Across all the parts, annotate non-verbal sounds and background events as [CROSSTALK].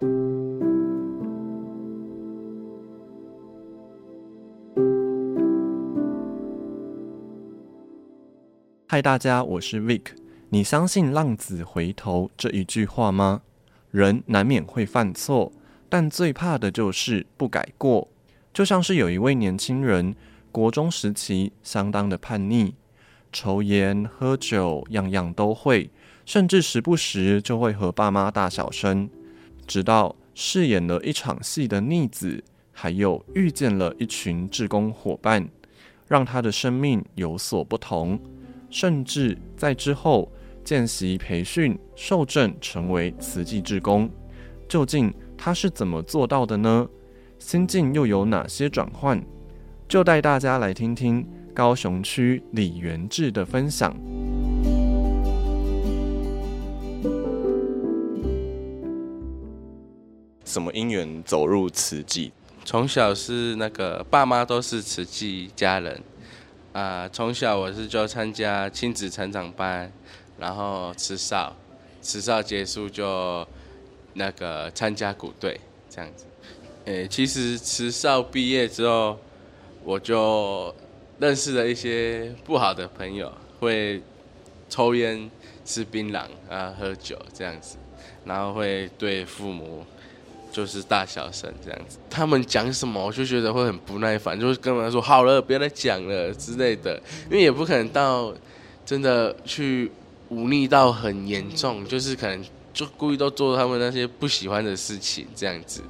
嗨，大家，我是 Vic。你相信“浪子回头”这一句话吗？人难免会犯错，但最怕的就是不改过。就像是有一位年轻人，国中时期相当的叛逆，抽烟喝酒样样都会，甚至时不时就会和爸妈大小声。直到饰演了一场戏的逆子，还有遇见了一群志工伙伴，让他的生命有所不同。甚至在之后见习培训受证成为慈济志工，究竟他是怎么做到的呢？心境又有哪些转换？就带大家来听听高雄区李元志的分享。什么因缘走入慈济？从小是那个爸妈都是慈济家人。啊、从小我是就参加亲子成长班，然后慈少，慈少结束就那个参加鼓队这样子。诶，其实慈少毕业之后，我就认识了一些不好的朋友，会抽烟、吃槟榔啊、喝酒这样子，然后会对父母。就是大小声这样子，他们讲什么我就觉得会很不耐烦，就是跟他们说好了，别再讲了。之类的，因为也不可能到真的去忤逆到很严重，就是可能就故意都做他们那些不喜欢的事情这样子，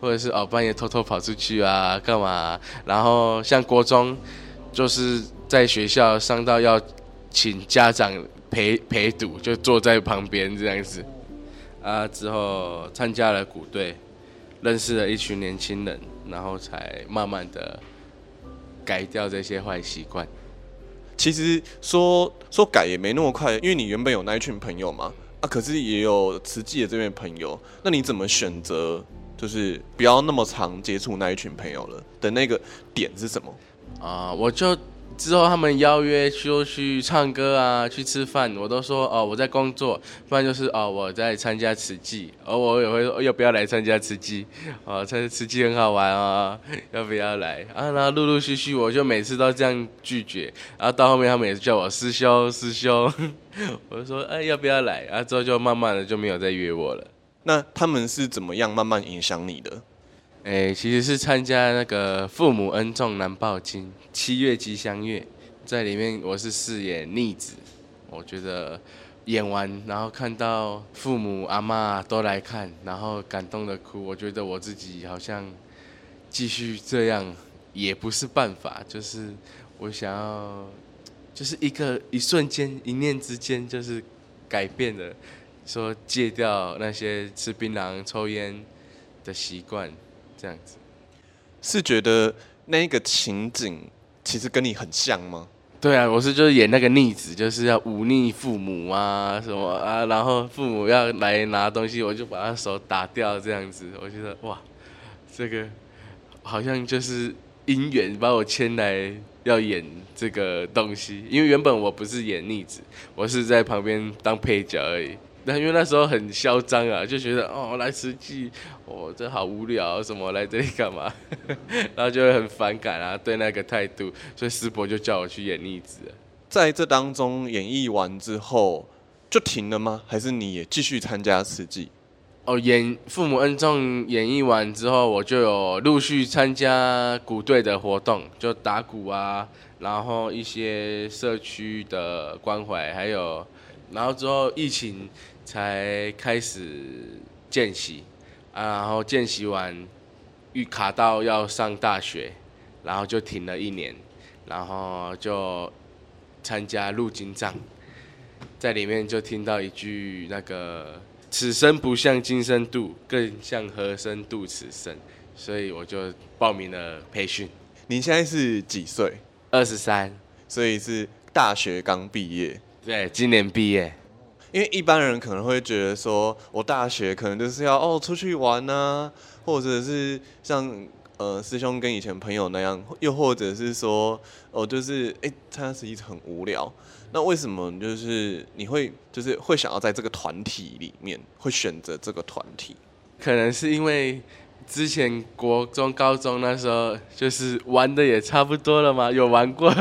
或者是哦半夜偷偷跑出去啊干嘛，然后像国中就是在学校上到要请家长陪陪读，就坐在旁边这样子，啊之后参加了鼓队。认识了一群年轻人，然后才慢慢的改掉这些坏习惯。其实说说改也没那么快，因为你原本有那一群朋友嘛，啊，可是也有慈济的这边朋友，那你怎么选择就是不要那么常接触那一群朋友了的那个点是什么？啊，我就。之后他们邀约说去唱歌啊，去吃饭，我都说哦我在工作，不然就是哦我在参加慈济，而、我也会说要不要来参加慈济，哦，参加慈济很好玩啊、哦，要不要来啊？然后陆陆续续我就每次都这样拒绝，然后到后面他们也是叫我师兄师兄，[LAUGHS] 我就说哎要不要来？然后之后就慢慢的就没有再约我了。那他们是怎么样慢慢影响你的？诶、其实是参加那个父母恩重难报经七月吉祥月，在里面我是饰演逆子，我觉得演完然后看到父母阿妈都来看，然后感动的哭，我觉得我自己好像继续这样也不是办法，就是我想要，就是一个一瞬间一念之间，就是改变了，说戒掉那些吃槟榔抽烟的习惯。这样子，是觉得那个情景其实跟你很像吗？对啊，我是就是演那个逆子，就是要忤逆父母啊什么啊，然后父母要来拿东西，我就把他手打掉这样子。我觉得哇，这个好像就是姻缘把我牵来要演这个东西，因为原本我不是演逆子，我是在旁边当配角而已。那因为那时候很嚣张啊，就觉得哦来慈济，哦这好无聊，什么来这里干嘛？[LAUGHS] 然后就会很反感啊，对那个态度，所以师伯就叫我去演逆子。在这当中演绎完之后就停了吗？还是你也继续参加慈济？哦，演父母恩重演绎完之后，我就有陆续参加鼓队的活动，就打鼓啊，然后一些社区的关怀，还有然后之后疫情。才开始见习啊，然后见习完，预卡到要上大学，然后就停了一年，然后就参加入金藏，在里面就听到一句那个“此生不向今生度，更向何生度此生”，所以我就报名了培训。你现在是几岁？二十三，所以是大学刚毕业。对，今年毕业。因为一般人可能会觉得说，我大学可能就是要哦出去玩啊，或者是像呃师兄跟以前朋友那样，又或者是说哦就是哎他是一直很无聊。那为什么就是你会就是会想要在这个团体里面会选择这个团体？可能是因为之前国中、高中那时候就是玩的也差不多了嘛，有玩过，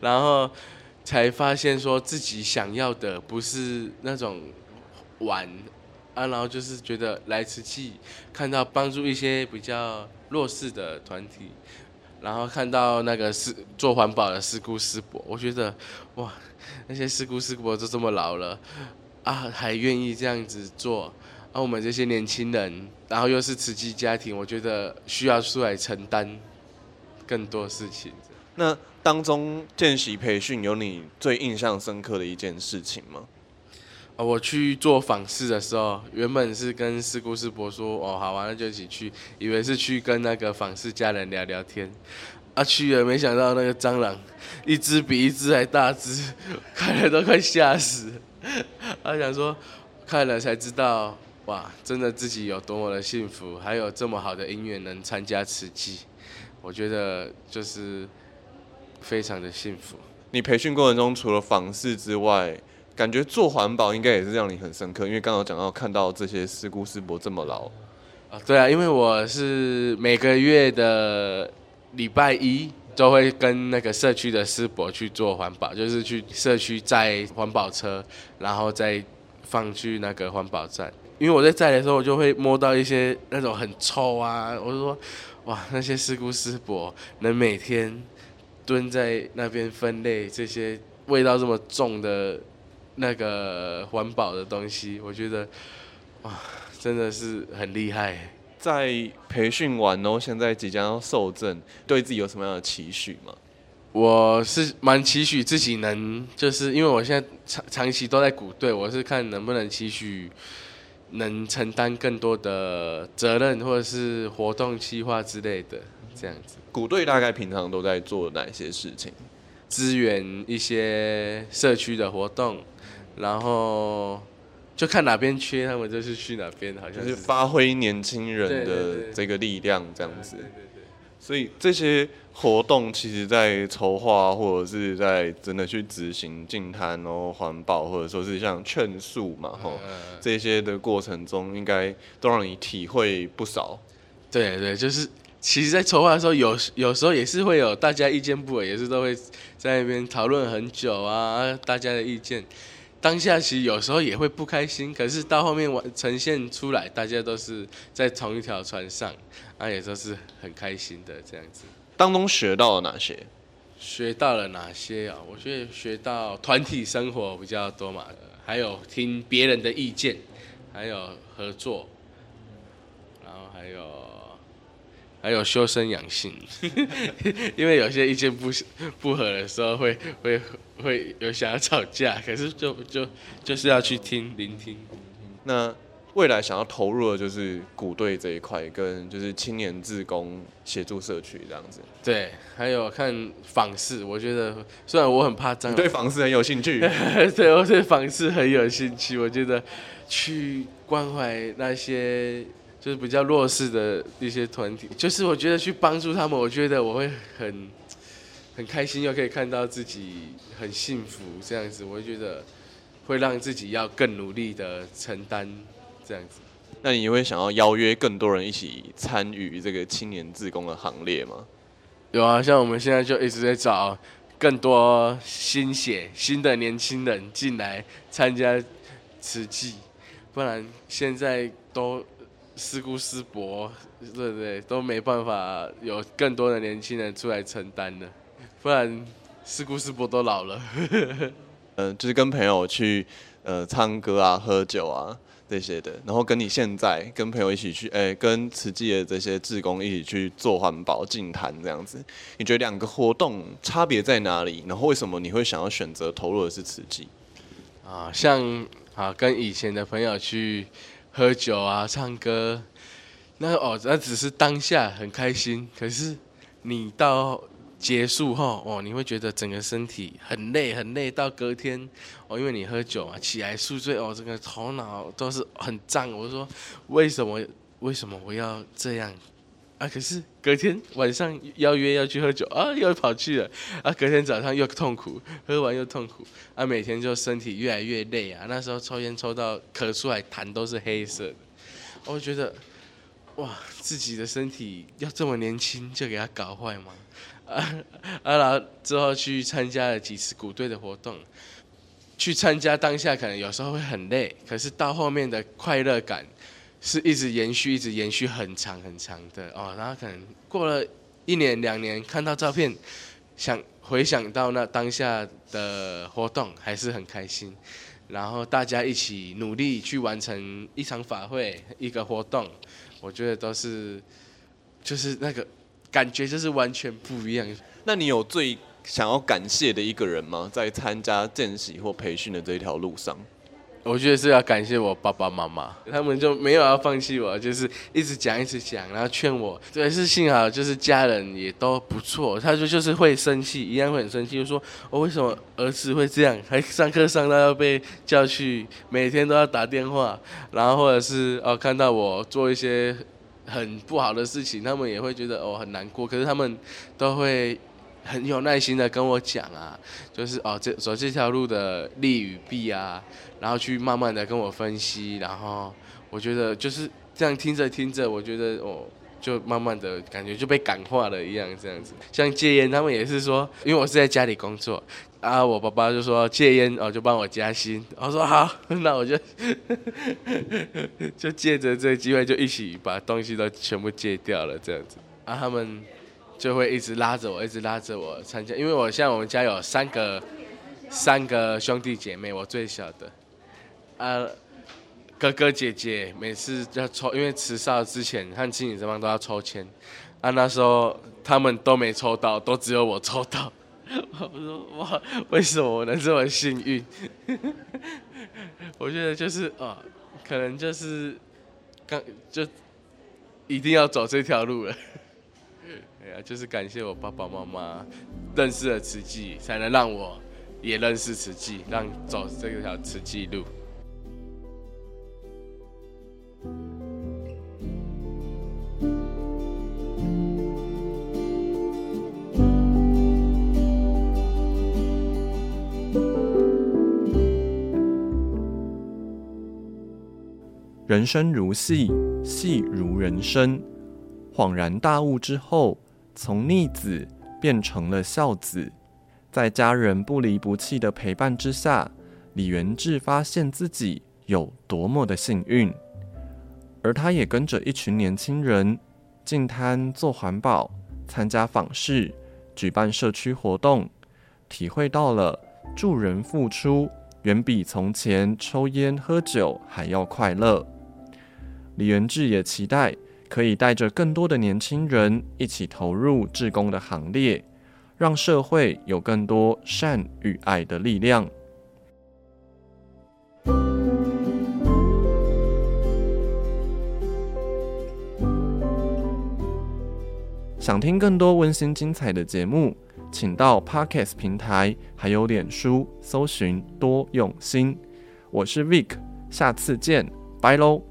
然后才发现说自己想要的不是那种玩啊，然后就是觉得来慈济看到帮助一些比较弱势的团体，然后看到那个是做环保的师姑师伯，我觉得哇，那些师姑师伯都这么老了啊，还愿意这样子做。啊、我们这些年轻人，然后又是慈济家庭，我觉得需要出来承担更多事情。那当中见习培训有你最印象深刻的一件事情吗？啊，我去做访视的时候，原本是跟师姑师伯说，哦，好玩，那就一起去，以为是去跟那个访视家人聊聊天。啊，去了，没想到那个蟑螂一只比一只还大只，[LAUGHS] 看了都快吓死。啊，想说看了才知道。哇，真的自己有多么的幸福，还有这么好的姻缘能参加慈济，我觉得就是非常的幸福。你培训过程中除了访视之外，感觉做环保应该也是让你很深刻，因为刚刚讲到看到这些师姑师伯这么老。啊，对啊，因为我是每个月的礼拜一都会跟那个社区的师伯去做环保，就是去社区载环保车，然后再放去那个环保站。因为我在载的时候，我就会摸到一些那种很臭啊，我就说，哇，那些师姑师伯能每天蹲在那边分类这些味道这么重的那个环保的东西，我觉得，哇，真的是很厉害。在培训完哦，现在即将要受证，对自己有什么样的期许吗？我是蛮期许自己能，就是因为我现在长长期都在鼓队，我是看能不能期许。能承担更多的责任，或者是活动计划之类的，这样子。鼓队大概平常都在做哪些事情？支援一些社区的活动，然后就看哪边缺，他们就是去哪边，好像是，是发挥年轻人的这个力量，这样子。所以这些活动其实，在筹划或者是在真的去执行净滩哦、环保，或者说是像劝树嘛，吼，这些的过程中，应该都让你体会不少。对对，就是其实，在筹划的时候，有有时候也是会有大家意见不合，也是都会在那边讨论很久啊，大家的意见。当下其实有时候也会不开心，可是到后面完呈现出来，大家都是在同一条船上，啊，也都是很开心的这样子。当中学到了哪些？学到了哪些啊？我觉得学到团体生活比较多嘛，还有听别人的意见，还有合作，然后还有还有修身养性，[LAUGHS] 因为有些意见不不合的时候会会。会有想要吵架，可是就就就是要去听聆听。那未来想要投入的就是鼓队这一块，跟就是青年志工协助社区这样子。对，还有看访视，我觉得虽然我很怕蟑螂，对访视很有兴趣。[LAUGHS] 对，我对访视很有兴趣。我觉得去关怀那些就是比较弱势的一些团体，就是我觉得去帮助他们，我觉得我会很。很开心又可以看到自己很幸福，这样子，我会觉得会让自己要更努力的承担这样子。那你会想要邀约更多人一起参与这个青年自工的行列吗？有啊，像我们现在就一直在找更多新血、新的年轻人进来参加慈济，不然现在都师姑师伯，对不对？都没办法有更多的年轻人出来承担了。不然，师姑师伯都老了。嗯，[LAUGHS] 就是跟朋友去呃唱歌啊、喝酒啊这些的，然后跟你现在跟朋友一起去，哎、欸，跟慈济的这些志工一起去做环保净滩这样子，你觉得两个活动差别在哪里？然后为什么你会想要选择投入的是慈济？啊，像啊，跟以前的朋友去喝酒啊、唱歌，那哦，那只是当下很开心，可是你到。结束后哦，你会觉得整个身体很累很累，到隔天哦，因为你喝酒啊，起来宿醉哦，整个头脑都是很胀。我说为什么为什么我要这样啊？可是隔天晚上邀约要去喝酒啊，又跑去了啊。隔天早上又痛苦，喝完又痛苦啊。每天就身体越来越累啊。那时候抽烟抽到咳出来痰都是黑色的我觉得，哇，自己的身体要这么年轻就给他搞坏吗？[LAUGHS] 啊啊！然后之后去参加了几次鼓队的活动，去参加当下可能有时候会很累，可是到后面的快乐感是一直延续，一直延续很长很长的哦。然后可能过了一年两年，看到照片，想回想到那当下的活动，还是很开心。然后大家一起努力去完成一场法会、一个活动，我觉得都是就是那个。感觉就是完全不一样。那你有最想要感谢的一个人吗？在参加见习或培训的这一条路上，我觉得是要感谢我爸爸妈妈，他们就没有要放弃我，就是一直讲一直讲，然后劝我。对，是幸好就是家人也都不错。他就就是会生气，一样会很生气，就说我为什么儿子会这样，还上课上到要被叫去，每天都要打电话，然后或者是哦看到我做一些。很不好的事情，他们也会觉得哦很难过，可是他们都会很有耐心的跟我讲啊，就是哦这走这条路的利与弊啊，然后去慢慢的跟我分析，然后我觉得就是这样听着听着，我觉得哦就慢慢的感觉就被感化了一样这样子。像戒烟，他们也是说，因为我是在家里工作。啊！我爸爸就说戒烟哦，就帮我加薪。我说好，[LAUGHS] 那我就 [LAUGHS] 就借着这个机会，就一起把东西都全部戒掉了，这样子。啊，他们就会一直拉着我，一直拉着我参加。因为我现在我们家有三个三个兄弟姐妹，我最小的。啊，哥哥姐姐每次要抽，因为慈少之前和亲子这帮都要抽签。啊，那时候他们都没抽到，都只有我抽到。我说哇，为什么我能这么幸运？[LAUGHS] 我觉得就是啊，可能就是刚就一定要走这条路了。哎呀，就是感谢我爸爸妈妈认识了慈济，才能让我也认识慈济，让走这条慈济路。人生如戏，戏如人生。恍然大悟之后，从逆子变成了孝子。在家人不离不弃的陪伴之下，李元志发现自己有多么的幸运。而他也跟着一群年轻人进摊做环保、参加访视、举办社区活动，体会到了助人付出远比从前抽烟喝酒还要快乐。李元志也期待可以带着更多的年轻人一起投入志工的行列，让社会有更多善与爱的力量。想听更多温馨精彩的节目，请到 Podcast 平台还有脸书搜寻多用心。我是 Vic，下次见，拜喽。